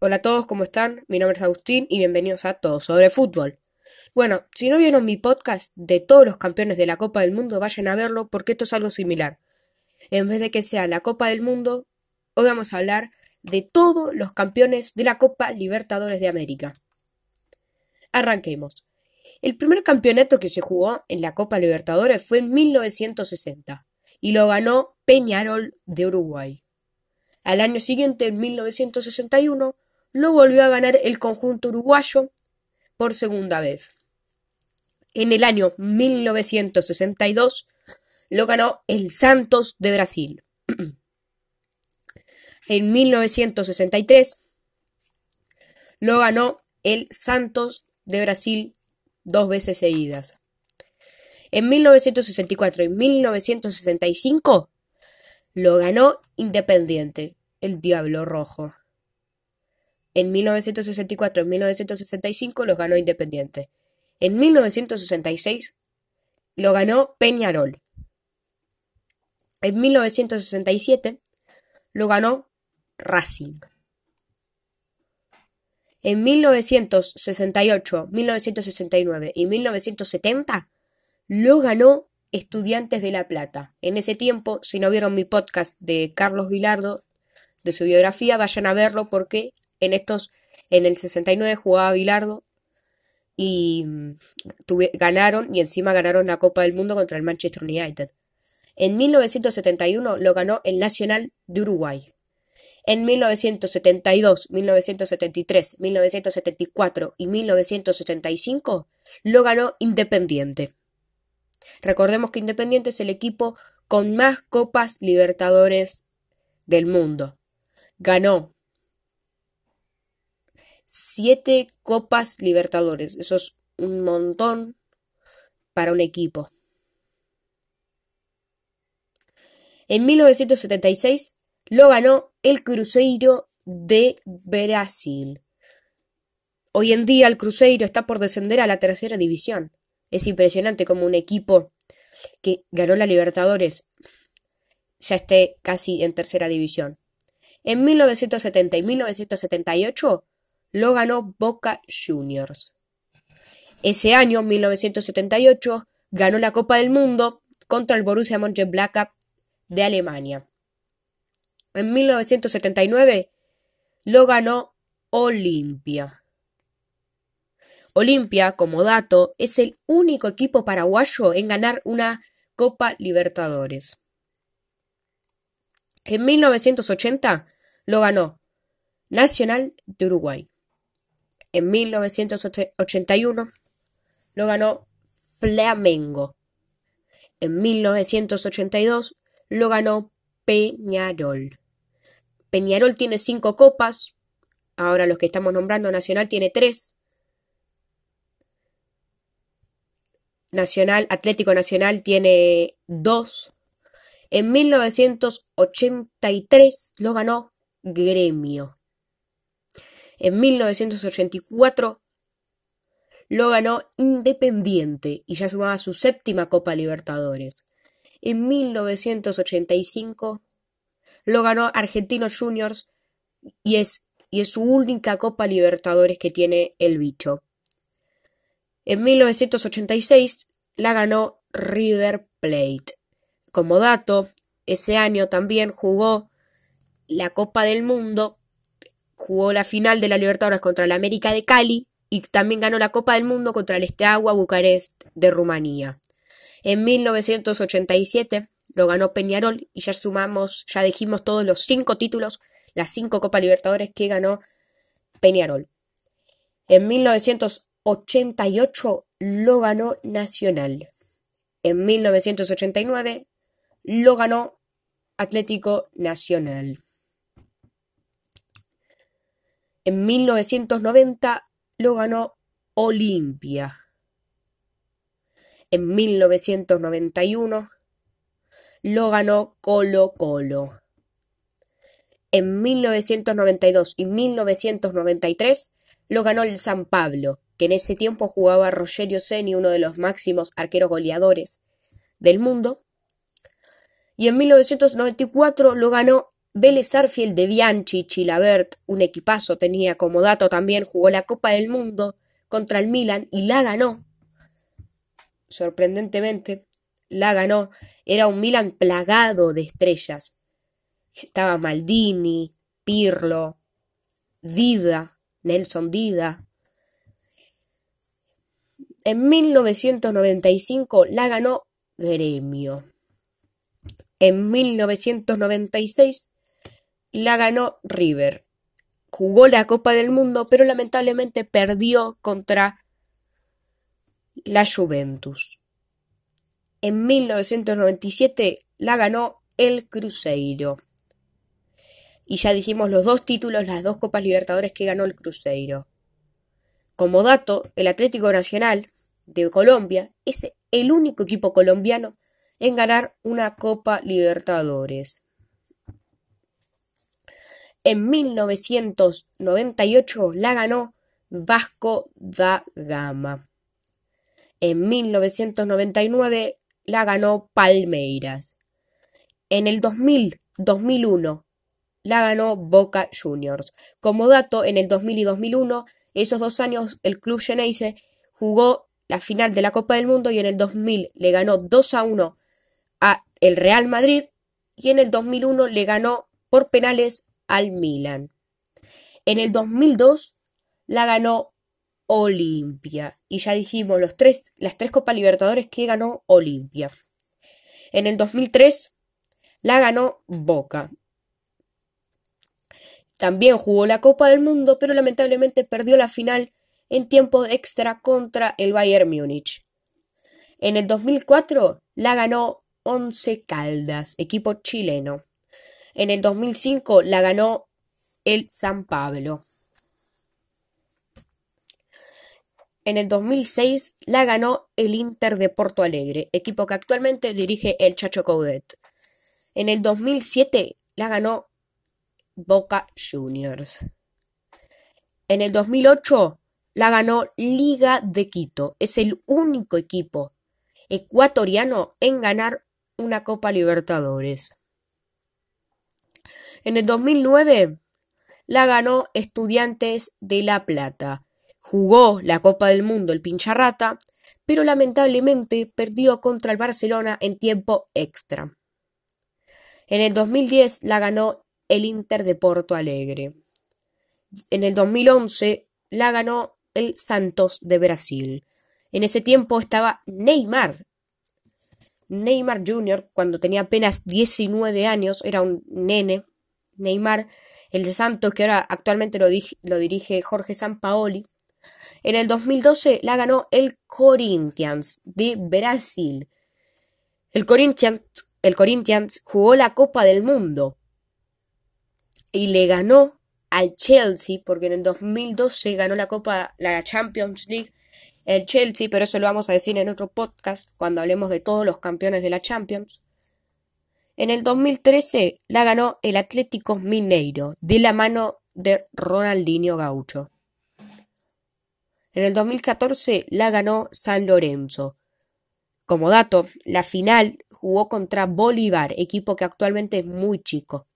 Hola a todos, ¿cómo están? Mi nombre es Agustín y bienvenidos a Todos sobre Fútbol. Bueno, si no vieron mi podcast de todos los campeones de la Copa del Mundo, vayan a verlo porque esto es algo similar. En vez de que sea la Copa del Mundo, hoy vamos a hablar de todos los campeones de la Copa Libertadores de América. Arranquemos. El primer campeonato que se jugó en la Copa Libertadores fue en 1960 y lo ganó Peñarol de Uruguay. Al año siguiente, en 1961, lo volvió a ganar el conjunto uruguayo por segunda vez. En el año 1962 lo ganó el Santos de Brasil. en 1963 lo ganó el Santos de Brasil dos veces seguidas. En 1964 y 1965 lo ganó Independiente, el Diablo Rojo. En 1964 y 1965 lo ganó Independiente. En 1966 lo ganó Peñarol. En 1967 lo ganó Racing. En 1968, 1969 y 1970 lo ganó Estudiantes de La Plata. En ese tiempo, si no vieron mi podcast de Carlos Vilardo, de su biografía, vayan a verlo porque en estos, en el 69 jugaba Vilardo y mm, ganaron y encima ganaron la Copa del Mundo contra el Manchester United. En 1971 lo ganó el Nacional de Uruguay. En 1972, 1973, 1974 y 1975 lo ganó Independiente. Recordemos que Independiente es el equipo con más Copas Libertadores del mundo. Ganó siete Copas Libertadores. Eso es un montón para un equipo. En 1976 lo ganó el Cruzeiro de Brasil. Hoy en día el Cruzeiro está por descender a la tercera división. Es impresionante como un equipo que ganó la Libertadores ya esté casi en tercera división. En 1970 y 1978 lo ganó Boca Juniors. Ese año, 1978, ganó la Copa del Mundo contra el Borussia Mönchengladbach de Alemania. En 1979 lo ganó Olimpia. Olimpia, como dato, es el único equipo paraguayo en ganar una Copa Libertadores. En 1980 lo ganó Nacional de Uruguay. En 1981 lo ganó Flamengo. En 1982 lo ganó Peñarol. Peñarol tiene cinco copas. Ahora los que estamos nombrando Nacional tiene tres. Nacional, Atlético Nacional tiene dos. En 1983 lo ganó Gremio. En 1984 lo ganó Independiente y ya sumaba su séptima Copa Libertadores. En 1985 lo ganó Argentinos Juniors y es, y es su única Copa Libertadores que tiene el bicho. En 1986 la ganó River Plate. Como dato, ese año también jugó la Copa del Mundo, jugó la final de la Libertadores contra la América de Cali y también ganó la Copa del Mundo contra el Steaua Bucarest de Rumanía. En 1987 lo ganó Peñarol y ya sumamos, ya dijimos todos los cinco títulos, las cinco Copa Libertadores que ganó Peñarol. En 1988 88 lo ganó Nacional. En 1989 lo ganó Atlético Nacional. En 1990 lo ganó Olimpia. En 1991 lo ganó Colo Colo. En 1992 y 1993 lo ganó el San Pablo que en ese tiempo jugaba Rogerio Seni, uno de los máximos arqueros goleadores del mundo. Y en 1994 lo ganó Vélez Arfield de Bianchi, Chilabert, un equipazo tenía como dato también, jugó la Copa del Mundo contra el Milan y la ganó. Sorprendentemente, la ganó. Era un Milan plagado de estrellas. Estaba Maldini, Pirlo, Dida, Nelson Dida. En 1995 la ganó Gremio. En 1996 la ganó River. Jugó la Copa del Mundo, pero lamentablemente perdió contra la Juventus. En 1997 la ganó el Cruzeiro. Y ya dijimos los dos títulos, las dos Copas Libertadores que ganó el Cruzeiro. Como dato, el Atlético Nacional de Colombia es el único equipo colombiano en ganar una Copa Libertadores. En 1998 la ganó Vasco da Gama. En 1999 la ganó Palmeiras. En el 2000, 2001 la ganó Boca Juniors. Como dato, en el 2000 y 2001, esos dos años, el club Geneise jugó la final de la Copa del Mundo y en el 2000 le ganó 2 a 1 a el Real Madrid y en el 2001 le ganó por penales al Milan. En el 2002 la ganó Olimpia y ya dijimos los tres, las tres Copas Libertadores que ganó Olimpia. En el 2003 la ganó Boca. También jugó la Copa del Mundo, pero lamentablemente perdió la final en tiempo extra contra el Bayern Múnich. En el 2004 la ganó Once Caldas, equipo chileno. En el 2005 la ganó el San Pablo. En el 2006 la ganó el Inter de Porto Alegre, equipo que actualmente dirige el Chacho Coudet. En el 2007 la ganó Boca Juniors. En el 2008 la ganó Liga de Quito. Es el único equipo ecuatoriano en ganar una Copa Libertadores. En el 2009 la ganó Estudiantes de La Plata. Jugó la Copa del Mundo el Pincharrata, pero lamentablemente perdió contra el Barcelona en tiempo extra. En el 2010 la ganó el Inter de Porto Alegre. En el 2011 la ganó el Santos de Brasil. En ese tiempo estaba Neymar. Neymar Jr., cuando tenía apenas 19 años, era un nene. Neymar, el de Santos, que ahora actualmente lo, dirige Jorge Sampaoli. En el 2012 la ganó el Corinthians de Brasil. El Corinthians, el Corinthians jugó la Copa del Mundo y le ganó al Chelsea, porque en el 2012 ganó la Copa, la Champions League, el Chelsea, pero eso lo vamos a decir en otro podcast cuando hablemos de todos los campeones de la Champions. En el 2013 la ganó el Atlético Mineiro, de la mano de Ronaldinho Gaucho. En el 2014 la ganó San Lorenzo. Como dato, la final jugó contra Bolívar, equipo que actualmente es muy chico.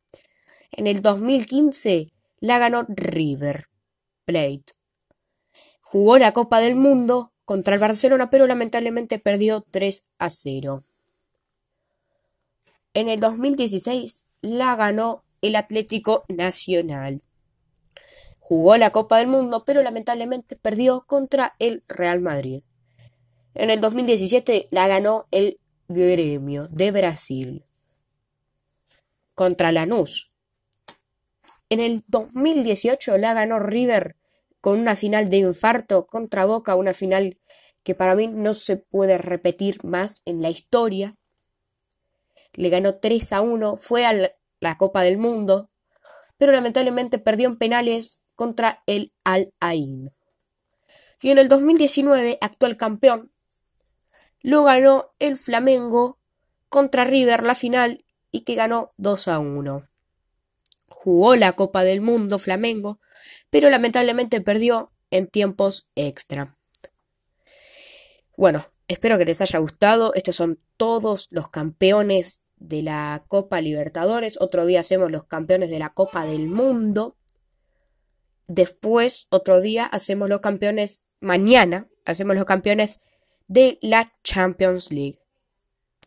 En el 2015 la ganó River Plate. Jugó la Copa del Mundo contra el Barcelona, pero lamentablemente perdió 3 a 0. En el 2016 la ganó el Atlético Nacional. Jugó la Copa del Mundo, pero lamentablemente perdió contra el Real Madrid. En el 2017 la ganó el Gremio de Brasil contra Lanús. En el 2018 la ganó River con una final de infarto contra Boca, una final que para mí no se puede repetir más en la historia. Le ganó 3 a 1, fue a la Copa del Mundo, pero lamentablemente perdió en penales contra el Al Ain. Y en el 2019, actual campeón, lo ganó el Flamengo contra River la final y que ganó 2 a 1 jugó la Copa del Mundo Flamengo, pero lamentablemente perdió en tiempos extra. Bueno, espero que les haya gustado. Estos son todos los campeones de la Copa Libertadores, otro día hacemos los campeones de la Copa del Mundo, después otro día hacemos los campeones, mañana hacemos los campeones de la Champions League.